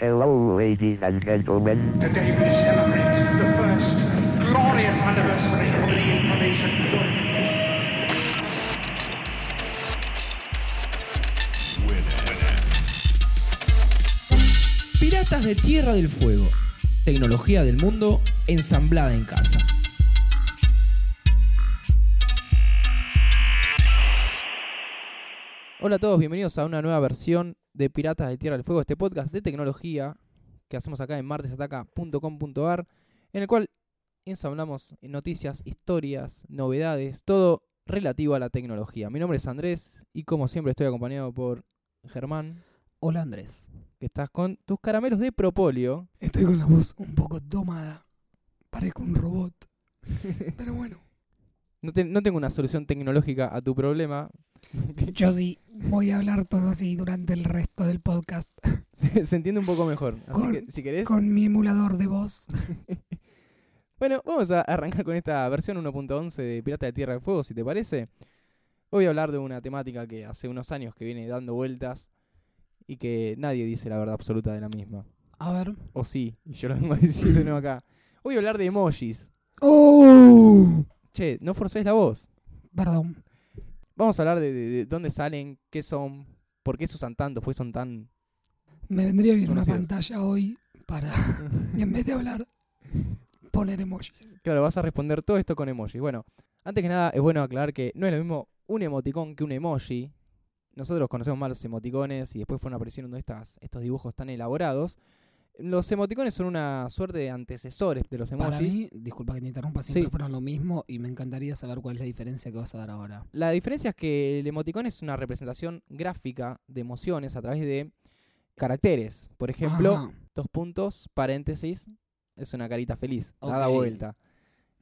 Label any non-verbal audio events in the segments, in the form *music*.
Hello, ladies and gentlemen. Today we celebrate the first glorious anniversary of the information purification. Piratas de Tierra del Fuego. Tecnología del mundo ensamblada en casa. Hola a todos, bienvenidos a una nueva versión de Piratas de Tierra del Fuego, este podcast de tecnología que hacemos acá en martesataca.com.ar, en el cual ensamblamos noticias, historias, novedades, todo relativo a la tecnología. Mi nombre es Andrés y como siempre estoy acompañado por Germán, Hola Andrés. que estás con tus caramelos de propóleo. Estoy con la voz un poco tomada. Parezco un robot. *laughs* Pero bueno. No, te- no tengo una solución tecnológica a tu problema. *laughs* Yo sí voy a hablar todo así durante el resto del podcast. *laughs* se, se entiende un poco mejor. Así Con- que, si querés. Con mi emulador de voz. *laughs* Bueno, vamos a arrancar con esta versión 1.11 de Pirata de Tierra del Fuego, si te parece. Hoy voy a hablar de una temática que hace unos años que viene dando vueltas y que nadie dice la verdad absoluta de la misma. A ver. O sí, y yo lo vengo a decir de nuevo acá. Hoy voy a hablar de emojis. ¡Oh! Che, no forcés la voz. Perdón. Vamos a hablar de, de- de dónde salen, qué son, por qué se usan tanto, pues son tan... Me vendría bien una Conocidos. pantalla hoy para, *laughs* en vez de hablar, poner emojis. Claro, vas a responder todo esto con emojis. Bueno, antes que nada es bueno aclarar que no es lo mismo un emoticón que un emoji. Nosotros conocemos más los emoticones y después fueron apareciendo estas, estos dibujos tan elaborados. Los emoticones son una suerte de antecesores de los emojis. Para mí, disculpa que te interrumpa, siempre Sí. fueron lo mismo y me encantaría saber cuál es la diferencia que vas a dar ahora. La diferencia es que el emoticón es una representación gráfica de emociones a través de caracteres. Por ejemplo, Ajá. dos puntos, paréntesis, es una carita feliz, dada Ok. vuelta.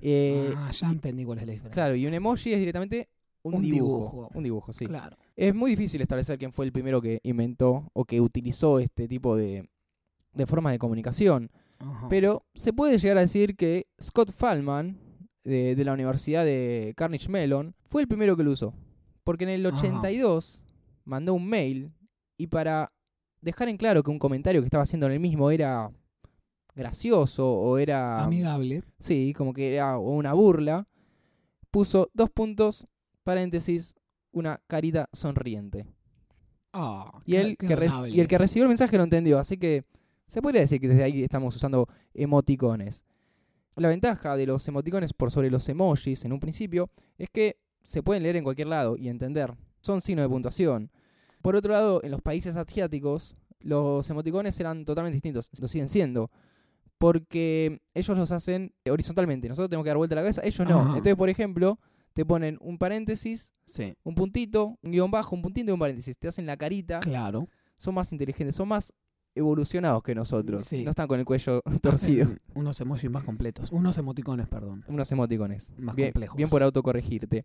Eh, ah, ya entendí cuál es la diferencia. Claro, y un emoji es directamente un, Un dibujo, dibujo. Un dibujo, sí. Claro. Es muy difícil establecer quién fue el primero que inventó o que utilizó este tipo de, de formas de comunicación. Ajá. Pero se puede llegar a decir que Scott Fallman, de, de la Universidad de Carnegie Mellon, fue el primero que lo usó. Porque en el Ajá. 82 mandó un mail y para dejar en claro que un comentario que estaba haciendo en el mismo era gracioso o era... Amigable. Sí, como que era una burla. Puso dos puntos, paréntesis, una carita sonriente. Ah, Y, él que re- y el que recibió el mensaje lo entendió. Así que se podría decir que desde ahí estamos usando emoticones. La ventaja de los emoticones por sobre los emojis en un principio es que se pueden leer en cualquier lado y entender. Son signos de puntuación. Por otro lado, en los países asiáticos, los emoticones eran totalmente distintos. Lo siguen siendo. Porque ellos los hacen horizontalmente. Nosotros tenemos que dar vuelta a la cabeza, ellos no. Ajá. Entonces, por ejemplo, te ponen un paréntesis, Sí, un puntito, un guion bajo, un puntito y un paréntesis. Te hacen la carita. claro. Son más inteligentes, son más evolucionados que nosotros. Sí. No están con el cuello *laughs* torcido. *laughs* Unos emojis más completos. Unos emoticones, perdón. Unos emoticones. Más bien, complejos. bien por autocorregirte.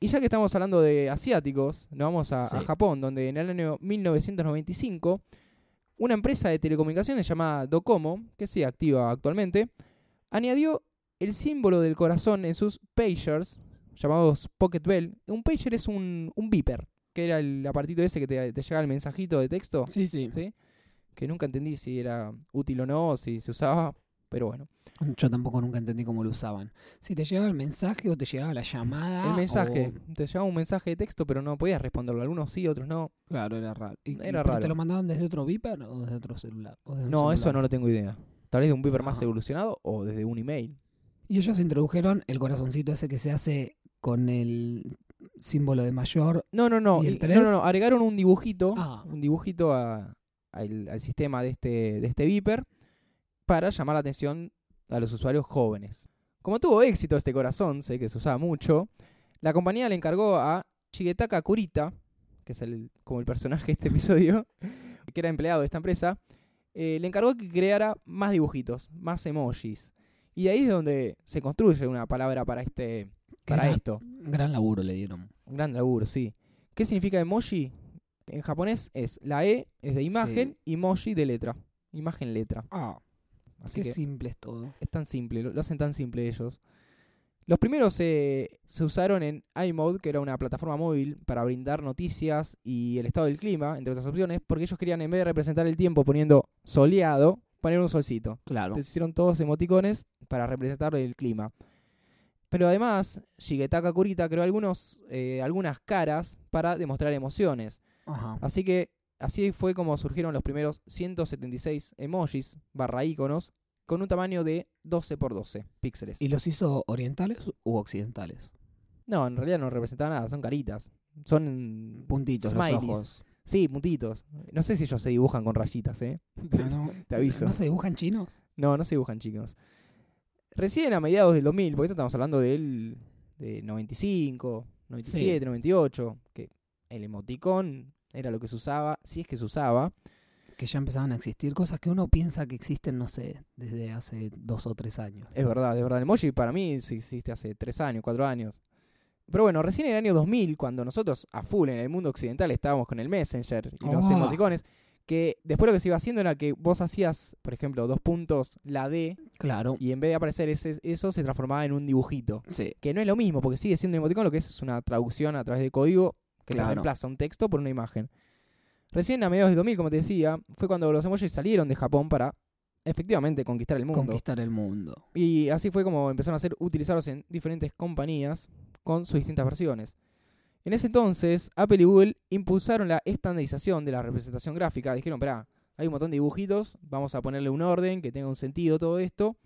Y ya que estamos hablando de asiáticos, nos vamos a. Japón, donde en el año 1995 una empresa de telecomunicaciones llamada Docomo, que sigue activa actualmente, añadió el símbolo del corazón en sus pagers, llamados Pocket Bell. Un pager es un, un beeper, que era el apartito ese que te, te llega el mensajito de texto. Sí, sí. ¿sí? Que nunca entendí si era útil o no, si se usaba, pero bueno. Yo tampoco nunca entendí cómo lo usaban. Si te llegaba el mensaje o te llegaba la llamada. el mensaje, o- te llegaba un mensaje de texto, pero no podías responderlo. Algunos sí, otros no. Claro, era raro. ¿Y, Era raro. ¿Te lo mandaban desde otro beeper o desde otro celular? O desde un No, eso no lo tengo idea. Tal vez de un beeper más evolucionado o desde un email. Y ellos introdujeron el corazoncito ese que se hace con el símbolo de mayor. No, no, no. ¿Y el y- tres? no, no, no. Agregaron un dibujito, Ah. un dibujito a- al, al sistema de este, de este beeper para llamar la atención a los usuarios jóvenes. Como tuvo éxito este corazón, sé que se usaba mucho, la compañía le encargó a Shigetaka Kurita, que es el, como el personaje de este episodio, *laughs* que era empleado de esta empresa, eh, le encargó que creara más dibujitos, más emojis. Y de ahí es donde se construye una palabra para este para gran, esto. Gran laburo le dieron. Un gran laburo, sí. ¿Qué significa emoji? En japonés es la E es de imagen, emoji de letra. Imagen letra. Ah, Así qué que simple es todo. es tan simple, lo, lo hacen tan simple ellos. Los primeros se- se usaron en iMode, que era una plataforma móvil para brindar noticias y el estado del clima, entre otras opciones, porque ellos querían, en vez de representar el tiempo poniendo soleado, poner un solcito. Claro. Entonces hicieron todos emoticones para representar el clima. Pero además, Shigetaka Kurita creó algunos, eh, algunas caras para demostrar emociones. Ajá. Así que así fue como surgieron los primeros 176 emojis barra iconos con un tamaño de 12 por 12 píxeles. ¿Y los hizo orientales u occidentales? No, en realidad no representaban nada, son caritas. Son Puntitos, Smileys. los ojos. Sí, puntitos. No sé si ellos se dibujan con rayitas, ¿eh? Ah, no. Te aviso. ¿No se dibujan chinos? No, no se dibujan, chicos. Recién a mediados del 2000, porque esto estamos hablando del de 95, 97, 98, que el emoticón era lo que se usaba, si es que se usaba. Que ya empezaban a existir cosas que uno piensa que existen, no sé, desde hace dos o tres años. Es verdad, es verdad. El emoji para mí sí existe hace 3 años, 4 años. Pero bueno, recién en el año 2000, cuando nosotros a full en el mundo occidental estábamos con el Messenger y los Oh. emoticones, que después lo que se iba haciendo era que vos hacías, por ejemplo, dos puntos, la D, Claro. y en vez de aparecer ese, eso se transformaba en un dibujito. Sí. Que no es lo mismo, porque sigue siendo emoticón, lo que es es una traducción a través de código que Claro. reemplaza un texto por una imagen. Recién a mediados del 2000, como te decía, fue cuando los emojis salieron de Japón para efectivamente conquistar el mundo. Conquistar el mundo. Y así fue como empezaron a ser utilizados en diferentes compañías con sus distintas versiones. En ese entonces, Apple y Google impulsaron la estandarización de la representación gráfica. Dijeron, espera, hay un montón de dibujitos, vamos a ponerle un orden, que tenga un sentido todo esto.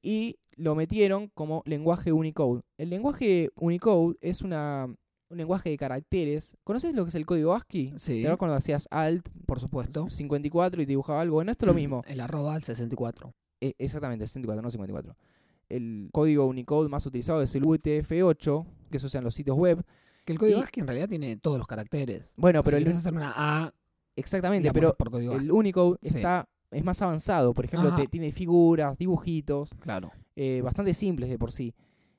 Y lo metieron como lenguaje Unicode. El lenguaje Unicode es una, un lenguaje de caracteres. ¿Conoces lo que es el código ASCII? Sí. ¿Te cuando hacías Alt Por supuesto. 54 y dibujaba algo? Bueno, esto es lo mismo. El arroba al 64. E- exactamente, 64, no 54. El código Unicode más utilizado es el UTF-8, que se usa en los sitios web. Que el código Y- ASCII en realidad tiene todos los caracteres. Bueno, pero si el, hacer una A, exactamente, pero el. Unicode Sí. está es más avanzado. Por ejemplo, te- tiene figuras, dibujitos, Claro. eh, bastante simples de por sí.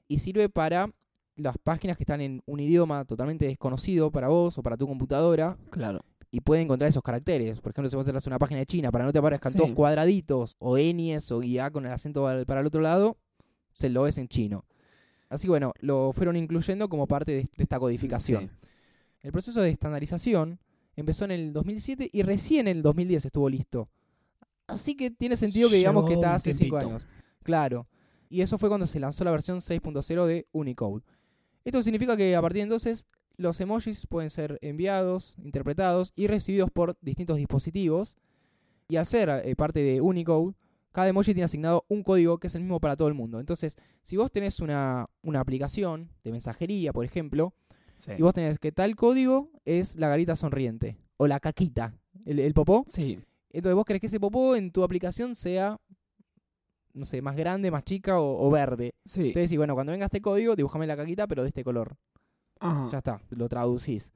Y sirve para las páginas que están en un idioma totalmente desconocido para vos o para tu computadora Claro. y puede encontrar esos caracteres. Por ejemplo, si vos haces una página de China para no te aparezcan Sí. todos cuadraditos o ñes o guía con el acento para el otro lado, se lo ves en chino. Así que bueno, lo fueron incluyendo como parte de, esta codificación. Sí. El proceso de estandarización empezó en el 2007 y recién en el 2010 estuvo listo. Así que tiene sentido que digamos que está hace 5 tiempito. años. Claro. Y eso fue cuando se lanzó la versión 6.0 de Unicode. Esto significa que a partir de entonces los emojis pueden ser enviados, interpretados y recibidos por distintos dispositivos. Y al ser eh, parte de Unicode, cada emoji tiene asignado un código que es el mismo para todo el mundo. Entonces, si vos tenés una, una aplicación de mensajería, por ejemplo, Sí. y vos tenés que tal código es la garita sonriente o la caquita, el, el popó. Sí. Entonces vos querés que ese popó en tu aplicación sea, no sé, más grande, más chica o, o verde. Sí. Entonces decís, bueno, cuando venga este código, dibujame la caquita, pero de este color. Ajá. Ya está, lo traducís.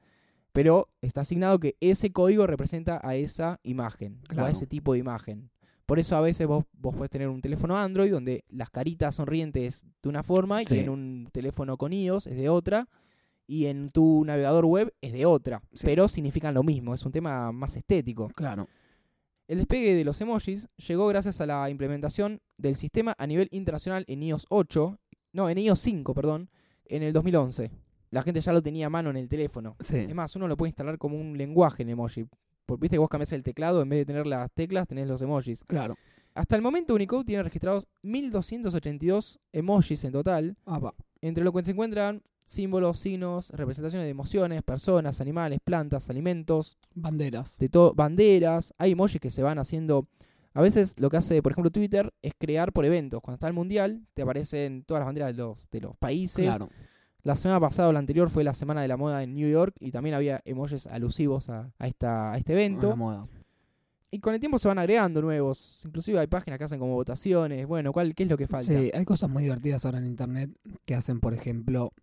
Pero está asignado que ese código representa a esa imagen o a ese tipo de imagen. Por eso a veces vos, vos podés tener un teléfono Android donde las caritas sonrientes de una forma Sí. y en un teléfono con iOS es de otra y en tu navegador web es de otra. Sí. Pero significan lo mismo, es un tema más estético. Claro. El despegue de los emojis llegó gracias a la implementación del sistema a nivel internacional en iOS 8, no, en iOS 5, perdón, en el 2011. La gente ya lo tenía a mano en el teléfono. Sí. Es más, uno lo puede instalar como un lenguaje en emoji. Porque viste que vos cambiás el teclado, en vez de tener las teclas, tenés los emojis. Claro. Hasta el momento Unicode tiene registrados 1282 emojis en total, Ah, va. entre lo que se encuentran símbolos, signos, representaciones de emociones, personas, animales, plantas, alimentos, Banderas. de todo, banderas, hay emojis que se van haciendo. A veces lo que hace, por ejemplo, Twitter es crear por eventos. Cuando está el mundial, te aparecen todas las banderas de los, de los países. Claro. La semana pasada o la anterior fue la semana de la moda en New York y también había emojis alusivos a, a esta, a este A la evento. moda. Y con el tiempo se van agregando nuevos. Inclusive hay páginas que hacen como votaciones. Bueno, ¿cuál, ¿qué es lo que falta? Sí, hay cosas muy divertidas ahora en internet que hacen, por ejemplo,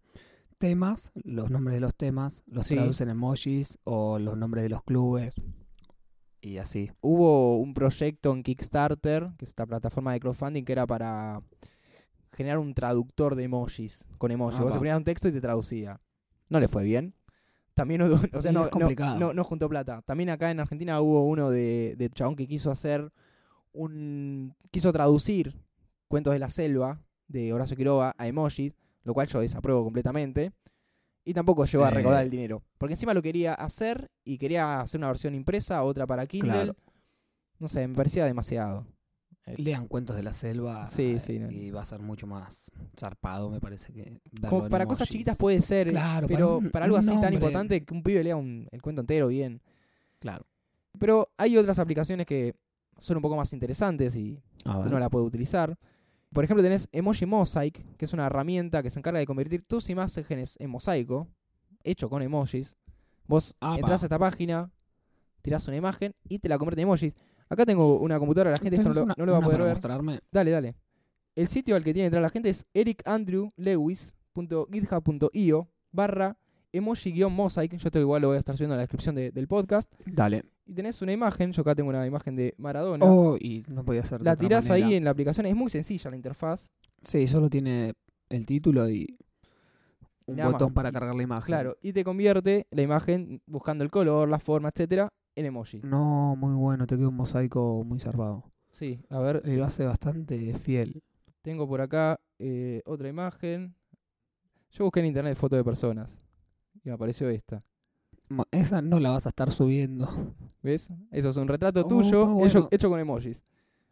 temas, los nombres de los temas, los Sí. traducen en emojis o los nombres de los clubes y así. Hubo un proyecto en Kickstarter, que es esta plataforma de crowdfunding, que era para generar un traductor de emojis con emojis. Ah, Vos ponías un texto y te traducía. No le fue bien. También hubo- o sea, no, no, no juntó plata. También acá en Argentina hubo uno de, de chabón que quiso hacer un. quiso traducir cuentos de la selva de Horacio Quiroga a emojis. Lo cual yo desapruebo completamente. Y tampoco llegó a Eh. recaudar el dinero. Porque encima lo quería hacer y quería hacer una versión impresa, otra para Kindle. Claro. No sé, me parecía demasiado. Lean cuentos de la selva Sí, eh, sí, no. y va a ser mucho más zarpado, me parece que Como para cosas chiquitas puede ser, Claro, para pero un- para algo así tan importante que un pibe lea un- el cuento entero bien. Claro. Pero hay otras aplicaciones que son un poco más interesantes y uno la puede utilizar. Por ejemplo, tenés Emoji Mosaic, que es una herramienta que se encarga de convertir tus imágenes en mosaico, hecho con emojis. Vos Apa. entras a esta página, tirás una imagen y te la convierte en emojis. Acá tengo una computadora, la gente esto no, ¿Tenés lo- una- no lo va a poder ver. mostrarme? Dale, dale. El sitio al que tiene que entrar la gente es ericandrewlewis.github.io barra emoji-mosaic. Yo esto igual lo voy a estar subiendo en la descripción de- del podcast. Dale. Y tenés una imagen, yo acá tengo una imagen de Maradona. Oh, y no podía ser de la otra tirás manera. ahí en la aplicación, es muy sencilla la interfaz. Sí, solo tiene el título y un Nada botón para cargar la imagen. Claro, y te convierte la imagen buscando el color, la forma, etcétera, en emoji. No, muy bueno, te queda un mosaico muy zarpado. Sí, a ver, Y lo hace bastante fiel. tengo por acá eh, otra imagen. Yo busqué en internet fotos de personas y me apareció esta. Esa no la vas a estar subiendo. *laughs* ¿Ves? Eso es un retrato Oh, tuyo hecho, bueno. hecho con emojis.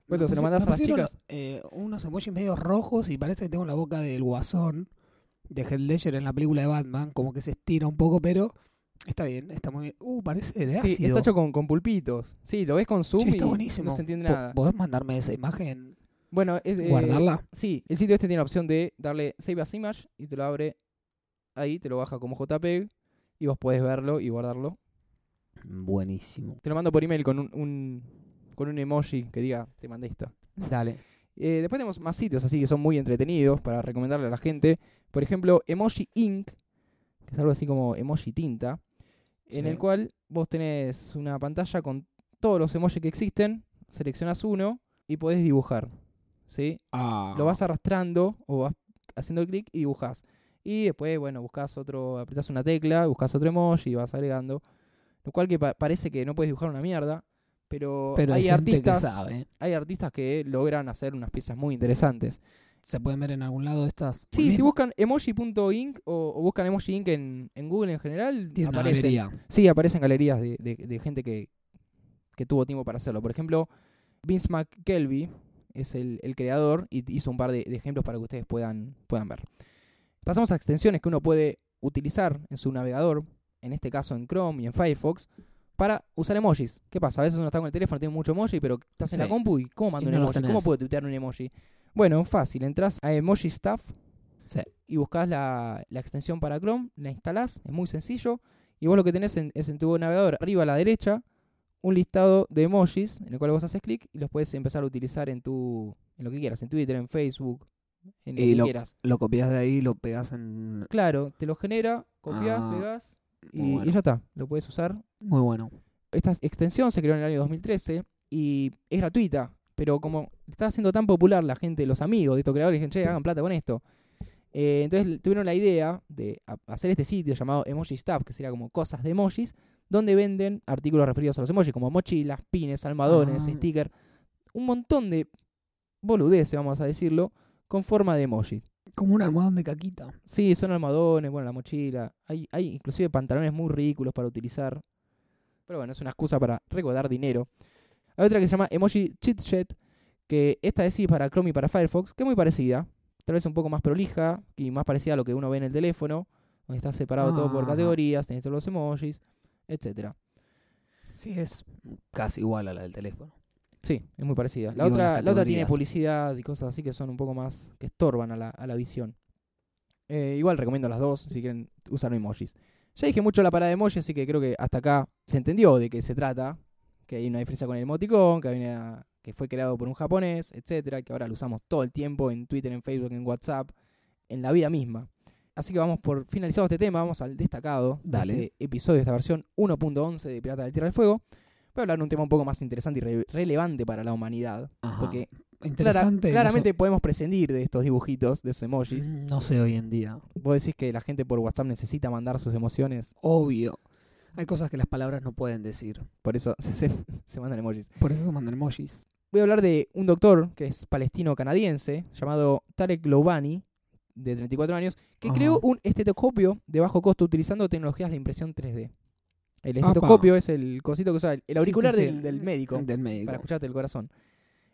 Bueno, se lo mandás a las chicas. eh, unos emojis medio rojos y parece que tengo la boca del guasón de Heath Ledger en la película de Batman. Como que se estira un poco, pero está bien, está muy bien. Uh, parece de Sí, ácido. está hecho con, con pulpitos. Sí, lo ves con zoom Che, está y buenísimo. no se entiende Po- nada. ¿Podés mandarme esa imagen? Bueno, es de- ¿Guardarla? Sí, el sitio este tiene la opción de darle Save as Image y te lo abre ahí, te lo baja como JPEG y vos podés verlo y guardarlo. Buenísimo. Te lo mando por email con un, un- con un emoji que diga, te mandé esto. Dale. *laughs* Eh, después tenemos más sitios así que son muy entretenidos para recomendarle a la gente. Por ejemplo, Emoji Ink, que es algo así como emoji tinta, en el cual vos tenés una pantalla con todos los emojis que existen, seleccionás uno y podés dibujar. ¿sí? Ah, Lo vas arrastrando o vas haciendo clic y dibujás. Y después, bueno, buscas otro, apretás una tecla, buscas otro emoji y vas agregando. Lo cual que pa- parece que no puedes dibujar una mierda, pero, pero hay, artistas, que sabe. hay artistas que logran hacer unas piezas muy interesantes. ¿Se pueden ver en algún lado estas? Sí, si buscan emoji.inc o, o buscan emoji inc en, en Google en general, Tiene una aparecen. galería. Sí, aparecen galerías de, de- de gente que, que tuvo tiempo para hacerlo. Por ejemplo, Vince McKelvey es el, el creador y hizo un par de, de ejemplos para que ustedes puedan, puedan ver. Pasamos a extensiones que uno puede utilizar en su navegador, en este caso en Chrome y en Firefox, para usar emojis. ¿Qué pasa? A veces uno está con el teléfono, tiene mucho emoji, pero estás en la compu y ¿cómo mando Y un no emoji? ¿Cómo puedo tuitear un emoji? Bueno, fácil, entras a Emoji Stuff Sí. y buscas la, la extensión para Chrome, la instalás, es muy sencillo, y vos lo que tenés en- es en tu navegador, arriba a la derecha, un listado de emojis en el cual vos haces clic y los puedes empezar a utilizar en tu en lo que quieras, en Twitter, en Facebook, en lo Y que lo- quieras. Lo copias de ahí y lo pegas en... Claro, te lo genera, copias, Ah, pegás y, ya está, lo puedes usar. Muy bueno. Esta extensión se creó en el año 2013 y es gratuita, pero como está siendo tan popular la gente, los amigos de estos creadores, dijeron, che, hagan plata con esto. Eh, entonces tuvieron la idea de hacer este sitio llamado Emoji Stuff, que sería como cosas de emojis, donde venden artículos referidos a los emojis, como mochilas, pines, almohadones, Ah. stickers, un montón de boludeces, vamos a decirlo, con forma de emoji. Como un almohadón de caquita. Sí, son almohadones, bueno, la mochila. Hay, hay inclusive pantalones muy ridículos para utilizar. Pero bueno, es una excusa para recaudar dinero. Hay otra que se llama Emoji Cheat Sheet, que esta es sí para Chrome y para Firefox, que es muy parecida. Tal vez un poco más prolija y más parecida a lo que uno ve en el teléfono, donde está separado todo por Ah. categorías, tenés todos los emojis, etcétera. Sí, es casi igual a la del teléfono. Sí, es muy parecida. La otra, la otra tiene publicidad y cosas así que son un poco más, que estorban a la, a la visión. Eh, igual recomiendo las dos si quieren usar emojis. Ya dije mucho la parada de emojis, así que creo que hasta acá se entendió de qué se trata. Que hay una diferencia con el emoticón, que, hay una- que fue creado por un japonés, etcétera, que ahora lo usamos todo el tiempo en Twitter, en Facebook, en WhatsApp, en la vida misma. Así que vamos por finalizado este tema, vamos al destacado Dale. de este episodio de esta versión 1.11 de Pirata del Tierra del Fuego. Voy a hablar de un tema un poco más interesante y re- relevante para la humanidad. Ajá. Porque clara- Interesante. no claramente podemos prescindir de estos dibujitos, de esos emojis. No sé hoy en día. Vos decís que la gente por WhatsApp necesita mandar sus emociones, Obvio. Hay cosas que las palabras no pueden decir. por eso *laughs* se, se mandan emojis. Por eso mandan emojis. Voy a hablar de un doctor que es palestino-canadiense, llamado Tarek Loubani. de 34 años, que Ajá. creó un estetoscopio de bajo costo utilizando tecnologías de impresión 3D. El Apa. estetoscopio es el cosito que usa el, Sí, auricular sí, sí. Del, del médico Del médico. para escucharte el corazón.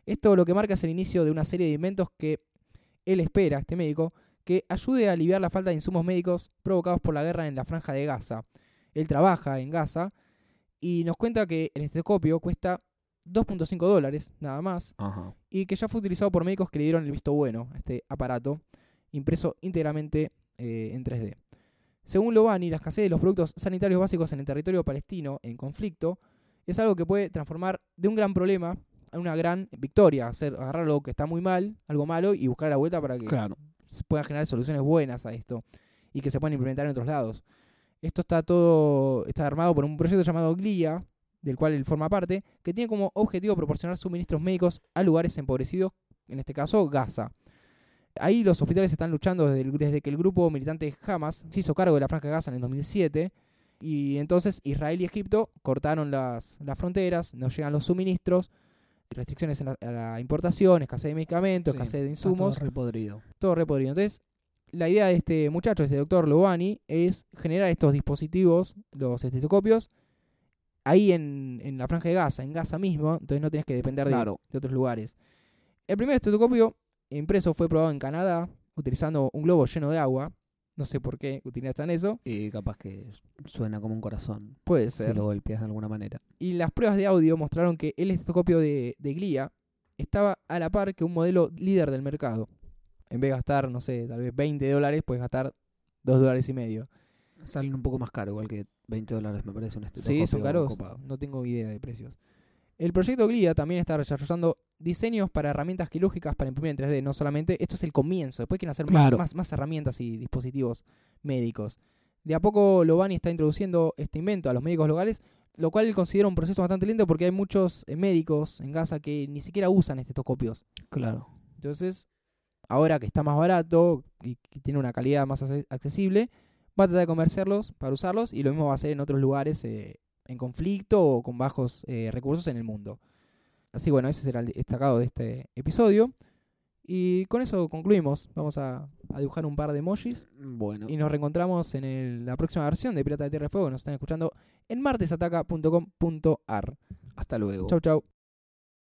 Esto lo que marca es el inicio de una serie de inventos que él espera, este médico, que ayude a aliviar la falta de insumos médicos provocados por la guerra en la franja de Gaza. Él trabaja en Gaza y nos cuenta que el estetoscopio cuesta 2.5 dólares, nada más, Ajá. y que ya fue utilizado por médicos que le dieron el visto bueno a este aparato, impreso íntegramente eh, en 3D. Según Lobani, la escasez de los productos sanitarios básicos en el territorio palestino en conflicto es algo que puede transformar de un gran problema a una gran victoria, hacer, agarrar algo que está muy mal, algo malo, y buscar la vuelta para que Claro. se puedan generar soluciones buenas a esto y que se puedan implementar en otros lados. Esto está todo está armado por un proyecto llamado GLIA, del cual él forma parte, que tiene como objetivo proporcionar suministros médicos a lugares empobrecidos, en este caso Gaza. Ahí los hospitales están luchando desde, el- desde que el grupo militante Hamas se hizo cargo de la franja de Gaza en el 2007 y entonces Israel y Egipto cortaron las, las fronteras, no llegan los suministros, restricciones en la, a la importación, escasez de medicamentos, Sí, escasez de Está todo insumos repodrido. todo re podrido. Entonces, la idea de este muchacho, este doctor Lobani, es generar estos dispositivos, los estetoscopios, ahí en, en la franja de Gaza, en Gaza mismo, entonces no tenés que depender de, de otros lugares. El primer estetoscopio impreso fue probado en Canadá, utilizando un globo lleno de agua. No sé por qué utilizan eso, Y capaz que suena como un corazón. puede Si ser. lo golpeas de alguna manera. Y las pruebas de audio mostraron que el estetoscopio de, de Glia estaba a la par que un modelo líder del mercado. En vez de gastar, no sé, tal vez 20 dólares, puedes gastar 2 dólares y medio. Salen un poco más caro, igual que 20 dólares me parece un Sí, estetoscopio son caros. copado. No tengo idea de precios. El proyecto GLIA también está desarrollando diseños para herramientas quirúrgicas para imprimir en 3D. No solamente, esto es el comienzo. Después quieren hacer más- Claro. más, más herramientas y dispositivos médicos. De a poco Lobani está introduciendo este invento a los médicos locales, lo cual él considera un proceso bastante lento porque hay muchos eh, médicos en Gaza que ni siquiera usan estetoscopios. Claro. Entonces, ahora que está más barato y que tiene una calidad más accesible, va a tratar de comerciarlos para usarlos y lo mismo va a hacer en otros lugares eh, en conflicto o con bajos eh, recursos en el mundo. Así bueno, ese será el destacado de este episodio. Y con eso concluimos. Vamos a, a dibujar un par de emojis Bueno. y nos reencontramos en el- la próxima versión de Pirata de Tierra y Fuego. Nos están escuchando en martesataca.com.ar. Hasta luego. Chau, chau.